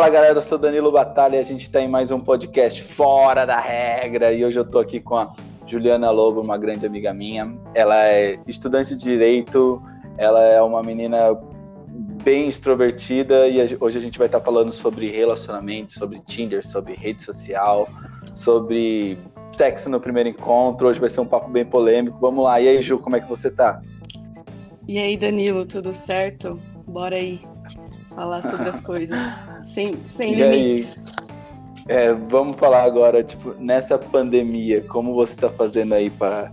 Fala galera, eu sou Danilo Batalha e a gente está em mais um podcast Fora da Regra e hoje eu estou aqui com a Juliana Lobo, uma grande amiga minha. Ela é estudante de Direito, ela é uma menina bem extrovertida e hoje a gente vai estar falando sobre relacionamento, sobre Tinder, sobre rede social, sobre sexo no primeiro encontro. Hoje vai ser um papo bem polêmico. Vamos lá. E aí, Ju, como é que você tá? E aí, Danilo, tudo certo? Bora aí falar sobre as coisas sem, sem limites. É, vamos falar agora, tipo, nessa pandemia, como você está fazendo aí para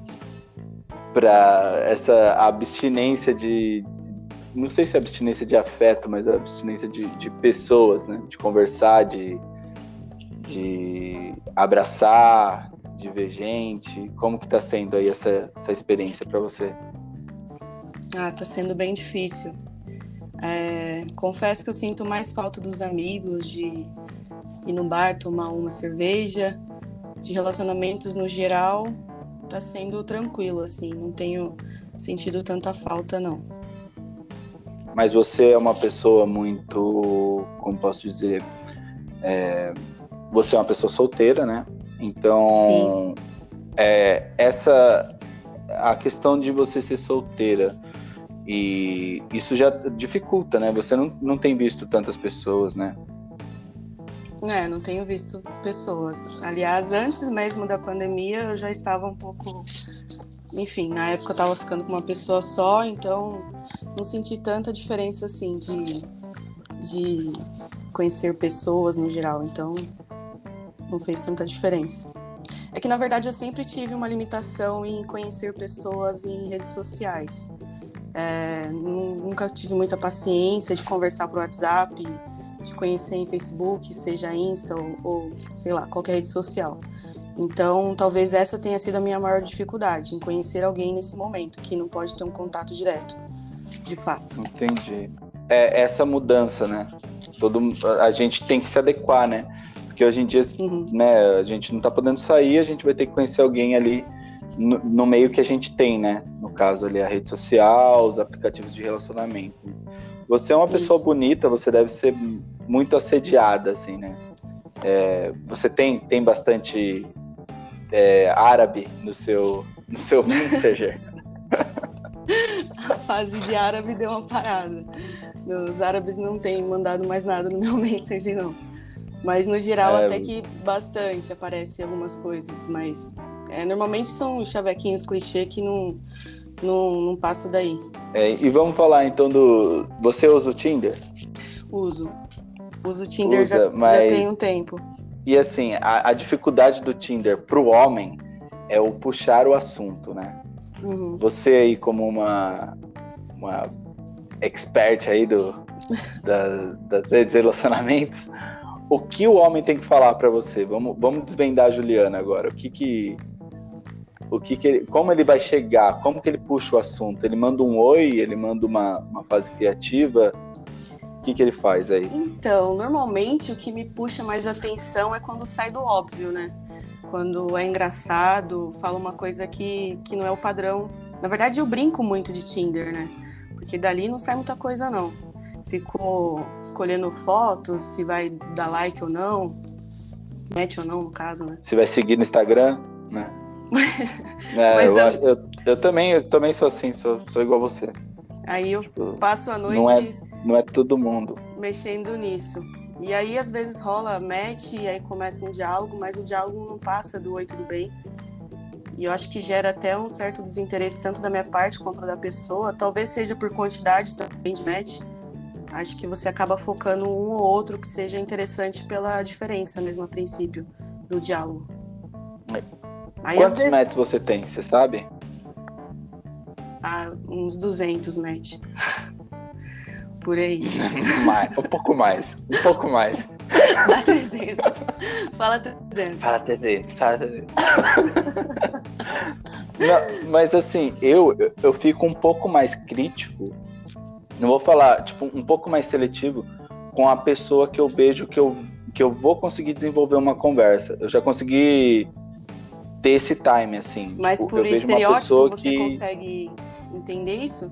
para essa abstinência de, não sei se é abstinência de afeto, mas abstinência de, de pessoas, né? De conversar, de, de abraçar, de ver gente. Como que tá sendo aí essa, essa experiência para você? Ah, tá sendo bem difícil. É, confesso que eu sinto mais falta dos amigos, de ir no bar tomar uma cerveja, de relacionamentos no geral, tá sendo tranquilo, assim, não tenho sentido tanta falta, não. Mas você é uma pessoa muito, como posso dizer, é, você é uma pessoa solteira, né? Então, é, essa a questão de você ser solteira e isso já dificulta, né? Você não, não tem visto tantas pessoas, né? É, não tenho visto pessoas. Aliás, antes mesmo da pandemia, eu já estava um pouco. Enfim, na época eu estava ficando com uma pessoa só, então não senti tanta diferença assim de, de conhecer pessoas no geral, então não fez tanta diferença. É que na verdade eu sempre tive uma limitação em conhecer pessoas em redes sociais. É, nunca tive muita paciência de conversar por WhatsApp, de conhecer em Facebook, seja Insta ou, ou sei lá, qualquer rede social. Então, talvez essa tenha sido a minha maior dificuldade, em conhecer alguém nesse momento, que não pode ter um contato direto de fato. Entendi. É essa mudança, né? Todo, a gente tem que se adequar, né? Porque hoje em dia, uhum. né, a gente não tá podendo sair, a gente vai ter que conhecer alguém ali no, no, meio que a gente tem, né? No caso ali, a rede social, os aplicativos de relacionamento. Você é uma pessoa Isso. bonita, você deve ser muito assediada, assim, né? É, você tem, tem bastante é, árabe no seu, no seu Messenger? a fase de árabe deu uma parada. Os árabes não têm mandado mais nada no meu message, não. Mas no geral, é... até que bastante aparece algumas coisas, mas é, normalmente são chavequinhos clichê que não, não, não passa daí. É, e vamos falar então do. Você usa o Tinder? Uso. Uso o Tinder usa, já, mas... já tem um tempo. E assim, a, a dificuldade do Tinder pro homem é o puxar o assunto, né? Uhum. Você aí como uma, uma expert aí do, da, das redes de relacionamentos, o que o homem tem que falar para você? Vamos, vamos desvendar a Juliana agora. O que que o que, que ele, como ele vai chegar? Como que ele puxa o assunto? Ele manda um oi? Ele manda uma, uma fase criativa? O que que ele faz aí? Então, normalmente o que me puxa mais atenção é quando sai do óbvio, né? quando é engraçado, fala uma coisa que, que não é o padrão. Na verdade, eu brinco muito de Tinder, né? Porque dali não sai muita coisa, não. Ficou escolhendo fotos, se vai dar like ou não, mete ou não, no caso, né? Se vai seguir no Instagram, né? É, eu, eu... Eu, eu, também, eu também sou assim, sou, sou igual a você. Aí eu tipo, passo a noite. Não é, não é todo mundo. Mexendo nisso. E aí, às vezes, rola match e aí começa um diálogo, mas o diálogo não passa do oi, tudo bem. E eu acho que gera até um certo desinteresse, tanto da minha parte quanto da pessoa. Talvez seja por quantidade também de match. Acho que você acaba focando um ou outro que seja interessante pela diferença mesmo, a princípio, do diálogo. Aí, Quantos vezes... matches você tem, você sabe? Ah, uns 200 match. por aí. mais, um pouco mais, um pouco mais. Dá 300. Fala 300. Fala 300, fala 300. Não, mas assim, eu, eu fico um pouco mais crítico, não vou falar, tipo, um pouco mais seletivo com a pessoa que eu vejo que eu, que eu vou conseguir desenvolver uma conversa. Eu já consegui ter esse time, assim. Mas tipo, por estereótipo você que... consegue entender isso?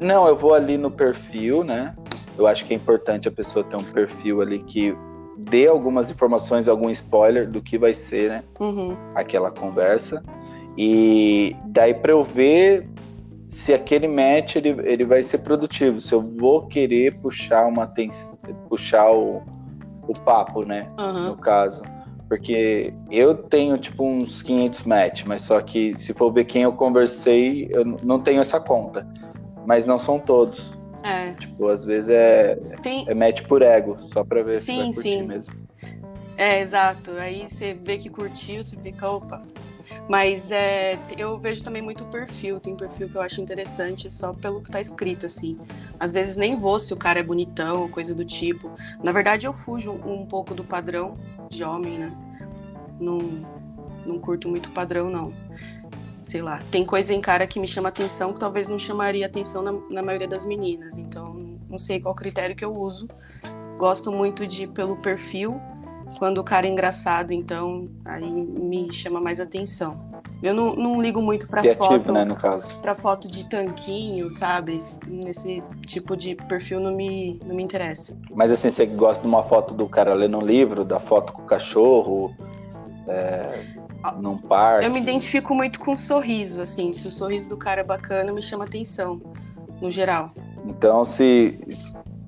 Não, eu vou ali no perfil, né? eu acho que é importante a pessoa ter um perfil ali que dê algumas informações, algum spoiler do que vai ser, né? Uhum. Aquela conversa. E daí para eu ver se aquele match ele, ele vai ser produtivo, se eu vou querer puxar uma puxar o, o papo, né? Uhum. No caso. Porque eu tenho, tipo, uns 500 match, mas só que se for ver quem eu conversei, eu não tenho essa conta. Mas não são todos. É. Tipo, às vezes é, Tem... é match por ego, só pra ver sim, se vai sim. mesmo. É, exato. Aí você vê que curtiu, você fica, opa. Mas é, eu vejo também muito perfil. Tem perfil que eu acho interessante só pelo que tá escrito, assim. Às vezes nem vou se o cara é bonitão ou coisa do tipo. Na verdade, eu fujo um, um pouco do padrão de homem, né? Não, não curto muito padrão, não. Sei lá, tem coisa em cara que me chama atenção que talvez não chamaria atenção na, na maioria das meninas. Então, não sei qual critério que eu uso. Gosto muito de pelo perfil. Quando o cara é engraçado, então, aí me chama mais atenção. Eu não, não ligo muito pra Criativo, foto. né, no caso. Pra foto de tanquinho, sabe? Nesse tipo de perfil não me, não me interessa. Mas assim, você gosta de uma foto do cara lendo um livro, da foto com o cachorro, é, num parque? Eu me identifico muito com o sorriso, assim. Se o sorriso do cara é bacana, me chama atenção, no geral. Então, se,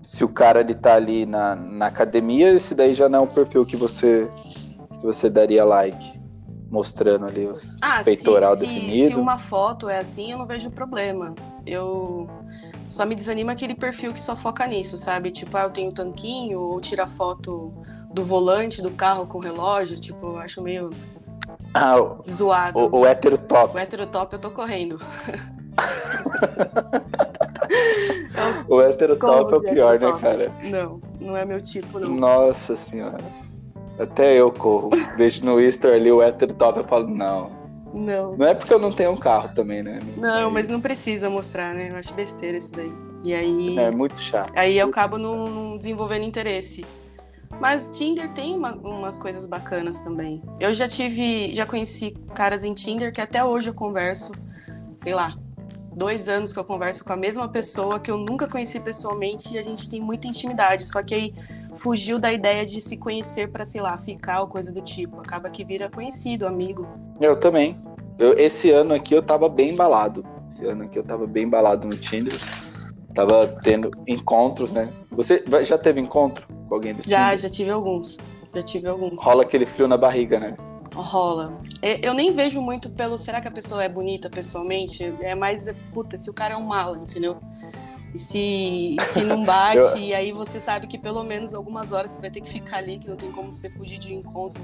se o cara ele tá ali na, na academia, esse daí já não é um perfil que você, que você daria like mostrando ali o ah, peitoral se, definido. Se, se uma foto é assim, eu não vejo problema. Eu só me desanima aquele perfil que só foca nisso, sabe? Tipo, ah, eu tenho tanquinho, ou tira foto do volante do carro com relógio, tipo, eu acho meio ah, zoado. O, o hétero top. O hétero top eu tô correndo. o hétero top é o pior, né, cara? Não, não é meu tipo, não. Nossa senhora. Até eu corro. Vejo no Easter ali o hétero top, eu falo, não. Não. Não é porque eu não tenho um carro também, né? Não, não mas não precisa mostrar, né? Eu acho besteira isso daí. E aí. É muito chato. Aí eu acabo não, não desenvolvendo interesse. Mas Tinder tem uma, umas coisas bacanas também. Eu já tive, já conheci caras em Tinder que até hoje eu converso, sei lá, dois anos que eu converso com a mesma pessoa que eu nunca conheci pessoalmente e a gente tem muita intimidade. Só que aí fugiu da ideia de se conhecer para, sei lá, ficar ou coisa do tipo. Acaba que vira conhecido, amigo. Eu também. Eu, esse ano aqui eu tava bem embalado. Esse ano aqui eu tava bem embalado no Tinder. Tava tendo encontros, né? Você já teve encontro com alguém do Já, Tinder? já tive alguns. Já tive alguns. Rola aquele frio na barriga, né? Rola. Eu nem vejo muito pelo será que a pessoa é bonita pessoalmente? É mais, puta, se o cara é um mala, entendeu? Se, se não bate, eu... e aí você sabe que pelo menos algumas horas você vai ter que ficar ali, que não tem como você fugir de um encontro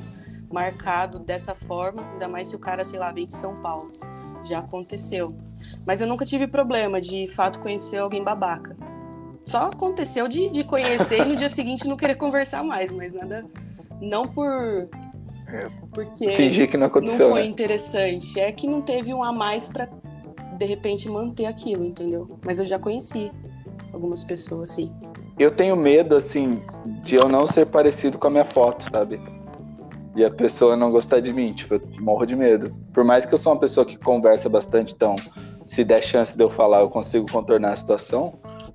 marcado dessa forma, ainda mais se o cara, sei lá, vem de São Paulo. Já aconteceu. Mas eu nunca tive problema de fato conhecer alguém babaca. Só aconteceu de, de conhecer e no dia seguinte não querer conversar mais, mas nada. Não por. É, porque Fingir que não aconteceu. Não foi né? interessante. É que não teve um a mais para de repente manter aquilo, entendeu? Mas eu já conheci algumas pessoas assim. Eu tenho medo, assim, de eu não ser parecido com a minha foto, sabe? E a pessoa não gostar de mim, tipo, eu morro de medo. Por mais que eu sou uma pessoa que conversa bastante, então, se der chance de eu falar, eu consigo contornar a situação,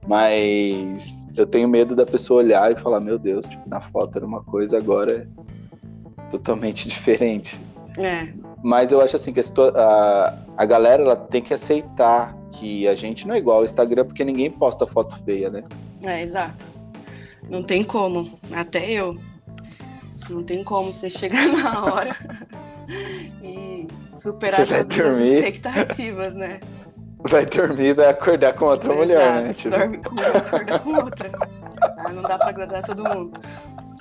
mas eu tenho medo da pessoa olhar e falar, meu Deus, tipo, na foto era uma coisa, agora é totalmente diferente. É. Mas eu acho assim que a, a galera ela tem que aceitar que a gente não é igual ao Instagram, porque ninguém posta foto feia, né? É, exato. Não tem como. Até eu. Não tem como você chegar na hora e superar dormir. as expectativas, né? Vai dormir e vai acordar com outra mulher, né? Tipo... Dorme com uma, acorda com outra. Ah, não dá pra agradar todo mundo.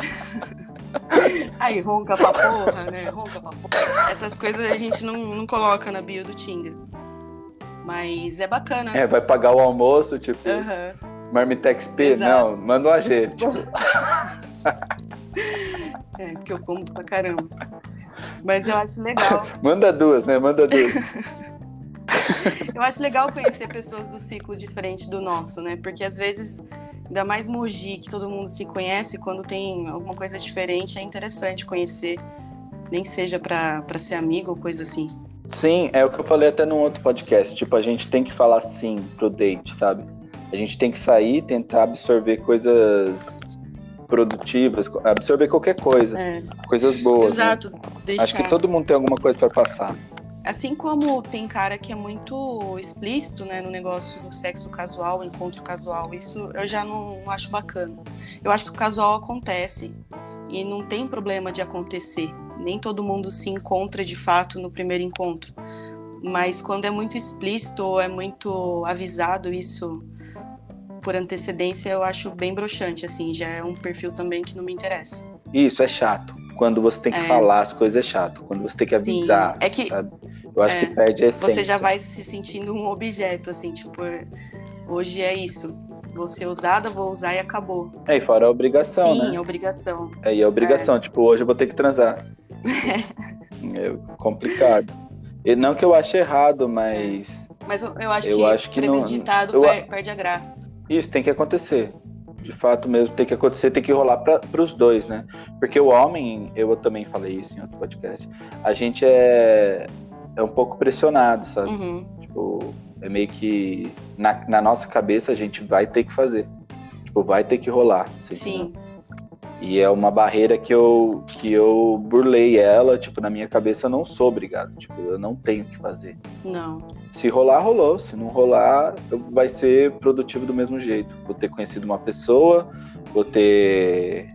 Aí, ronca pra porra, né? Ronca pra porra. Essas coisas a gente não, não coloca na bio do Tinder. Mas é bacana. É, vai pagar o almoço, tipo. Uhum. Marmitex P? Não, manda um AG. Tipo. é, porque eu como pra caramba. Mas eu acho legal. Manda duas, né? Manda duas. eu acho legal conhecer pessoas do ciclo diferente do nosso, né? Porque às vezes Ainda mais Mogi, que todo mundo se conhece, quando tem alguma coisa diferente, é interessante conhecer, nem que seja para ser amigo ou coisa assim. Sim, é o que eu falei até num outro podcast. Tipo, a gente tem que falar sim pro date, sabe? A gente tem que sair, tentar absorver coisas produtivas, absorver qualquer coisa, é. coisas boas. Né? Exato. Né? Deixar... Acho que todo mundo tem alguma coisa para passar. Assim como tem cara que é muito explícito, né, no negócio do sexo casual, encontro casual, isso eu já não, não acho bacana. Eu acho que o casual acontece e não tem problema de acontecer. Nem todo mundo se encontra de fato no primeiro encontro. Mas quando é muito explícito ou é muito avisado isso por antecedência, eu acho bem broxante, assim, já é um perfil também que não me interessa. Isso, é chato. Quando você tem que é. falar as coisas é chato. Quando você tem que avisar, Sim. é que, sabe? Eu acho é. que perde a essência. Você já vai se sentindo um objeto, assim, tipo, hoje é isso. Vou ser usada, vou usar e acabou. É, e fora a obrigação, Sim, né? obrigação. É, e a obrigação, é. tipo, hoje eu vou ter que transar. é complicado. E não que eu ache errado, mas. Mas eu, eu acho eu que, acho que premeditado não, eu, perde a graça. Isso tem que acontecer. De fato mesmo, tem que acontecer, tem que rolar para os dois, né? Porque o homem, eu também falei isso em outro podcast, a gente é, é um pouco pressionado, sabe? Uhum. Tipo, é meio que na, na nossa cabeça a gente vai ter que fazer. Tipo, vai ter que rolar. Sim. Entendeu? E é uma barreira que eu, que eu burlei ela, tipo, na minha cabeça eu não sou obrigado, tipo, eu não tenho que fazer. Não. Se rolar, rolou. Se não rolar, vai ser produtivo do mesmo jeito. Vou ter conhecido uma pessoa, vou ter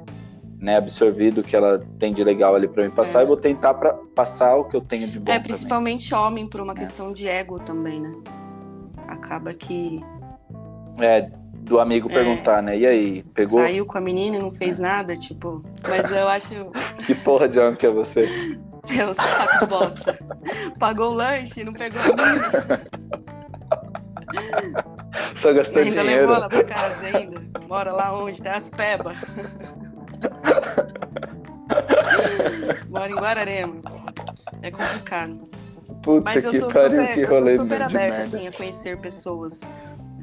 né, absorvido o que ela tem de legal ali para me passar é. e vou tentar pra passar o que eu tenho de bom. É, principalmente homem, por uma é. questão de ego também, né? Acaba que. É, do amigo é. perguntar, né? E aí, pegou? Saiu com a menina e não fez nada, tipo. Mas eu acho. que porra de homem que é você? Seu saco bosta. Pagou o lanche e não pegou a menina. Só gastou ainda dinheiro. levou ela pra casa ainda. Mora lá onde? Tem as pebas. Mora em Guararema. É complicado. Puta Mas eu sou super, eu sou super aberta assim, a conhecer pessoas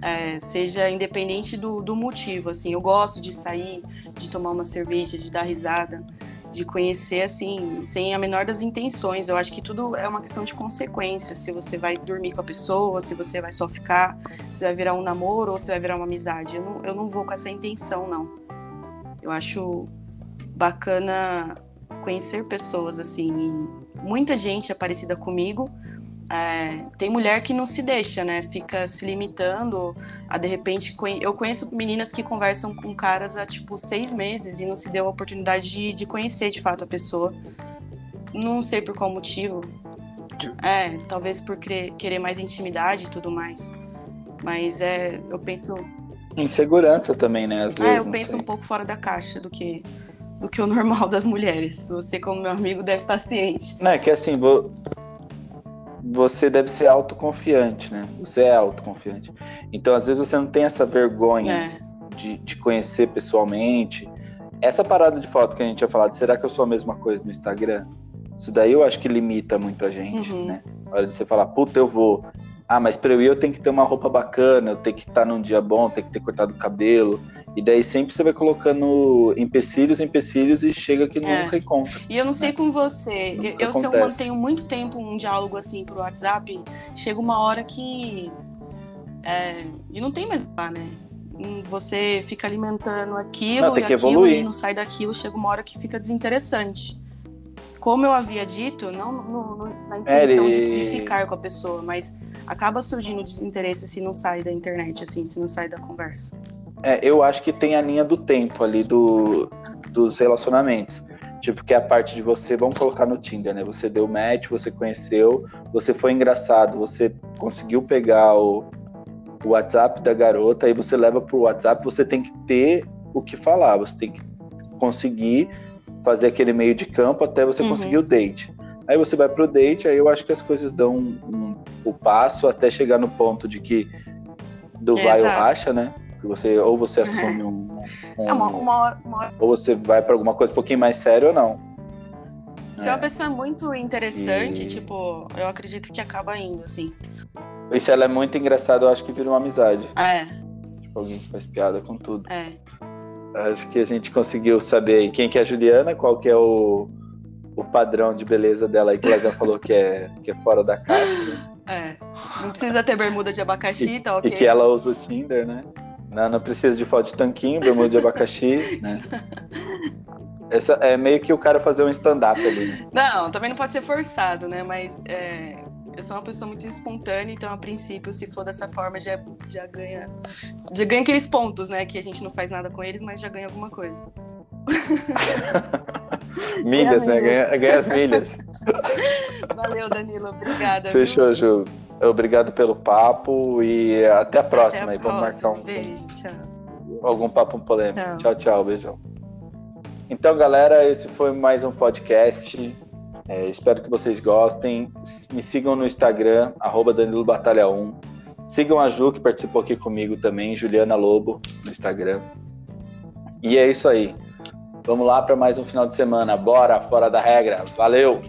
é, seja independente do, do motivo, assim, eu gosto de sair, de tomar uma cerveja, de dar risada, de conhecer, assim, sem a menor das intenções, eu acho que tudo é uma questão de consequência, se você vai dormir com a pessoa, se você vai só ficar, se vai virar um namoro ou se vai virar uma amizade, eu não, eu não vou com essa intenção, não. Eu acho bacana conhecer pessoas, assim, muita gente é parecida comigo, é, tem mulher que não se deixa, né? Fica se limitando a de repente. Eu conheço meninas que conversam com caras há tipo seis meses e não se deu a oportunidade de, de conhecer de fato a pessoa. Não sei por qual motivo. É, talvez por querer, querer mais intimidade e tudo mais. Mas é, eu penso. Insegurança também, né? Às vezes, é, eu penso sei. um pouco fora da caixa do que do que o normal das mulheres. Você, como meu amigo, deve estar ciente. Não, é que assim, vou você deve ser autoconfiante, né? Você é autoconfiante. Então, às vezes, você não tem essa vergonha é. de, de conhecer pessoalmente. Essa parada de foto que a gente tinha falado, será que eu sou a mesma coisa no Instagram? Isso daí eu acho que limita muito a gente, uhum. né? A hora de você falar, puta, eu vou. Ah, mas pra eu ir eu tenho que ter uma roupa bacana, eu tenho que estar num dia bom, tenho que ter cortado o cabelo, e daí sempre você vai colocando empecilhos, empecilhos e chega que é. nunca encontra. E eu não sei né? com você, nunca eu, se eu mantenho muito tempo um diálogo assim pro WhatsApp, chega uma hora que. É, e não tem mais lá, né? Hum, você fica alimentando aquilo não, e aquilo evoluir. e não sai daquilo, chega uma hora que fica desinteressante. Como eu havia dito, não no, no, na intenção é, ele... de, de ficar com a pessoa, mas acaba surgindo desinteresse se não sai da internet, assim, se não sai da conversa. É, eu acho que tem a linha do tempo ali do, dos relacionamentos. Tipo, que é a parte de você, vamos colocar no Tinder, né? Você deu match, você conheceu, você foi engraçado, você conseguiu pegar o, o WhatsApp da garota, aí você leva pro WhatsApp, você tem que ter o que falar, você tem que conseguir fazer aquele meio de campo até você uhum. conseguir o date. Aí você vai pro date, aí eu acho que as coisas dão um, um, o passo até chegar no ponto de que do vai ou racha, né? Você ou você assume um, um é uma, uma, uma ou você vai para alguma coisa um pouquinho mais séria ou não. Se é uma pessoa é muito interessante, e... tipo, eu acredito que acaba indo, assim. E se ela é muito engraçada, eu acho que vira uma amizade. É. Tipo, alguém que faz piada com tudo. É. Acho que a gente conseguiu saber aí quem que é a Juliana, qual que é o, o padrão de beleza dela aí, que ela já falou que é, que é fora da caixa. Né? É. Não precisa ter bermuda de abacaxi, tá ok? E que ela usa o Tinder, né? Não, não precisa de foto de tanquinho, bermuda de abacaxi, né? Essa é meio que o cara fazer um stand-up ali, né? Não, também não pode ser forçado, né? Mas é, eu sou uma pessoa muito espontânea, então a princípio, se for dessa forma, já, já ganha. Já ganha aqueles pontos, né? Que a gente não faz nada com eles, mas já ganha alguma coisa. milhas, né? Ganha, ganha as milhas. Valeu, Danilo. Obrigada. Fechou, Ju. Obrigado pelo papo e até a próxima. Até a aí. Vamos marcar um. Beijo. Algum papo polêmico. Tchau, tchau, tchau beijão. Então, galera, esse foi mais um podcast. É, espero que vocês gostem. Me sigam no Instagram, arroba Danilo Batalha 1. Sigam a Ju, que participou aqui comigo também, Juliana Lobo, no Instagram. E é isso aí. Vamos lá para mais um final de semana. Bora, fora da regra. Valeu!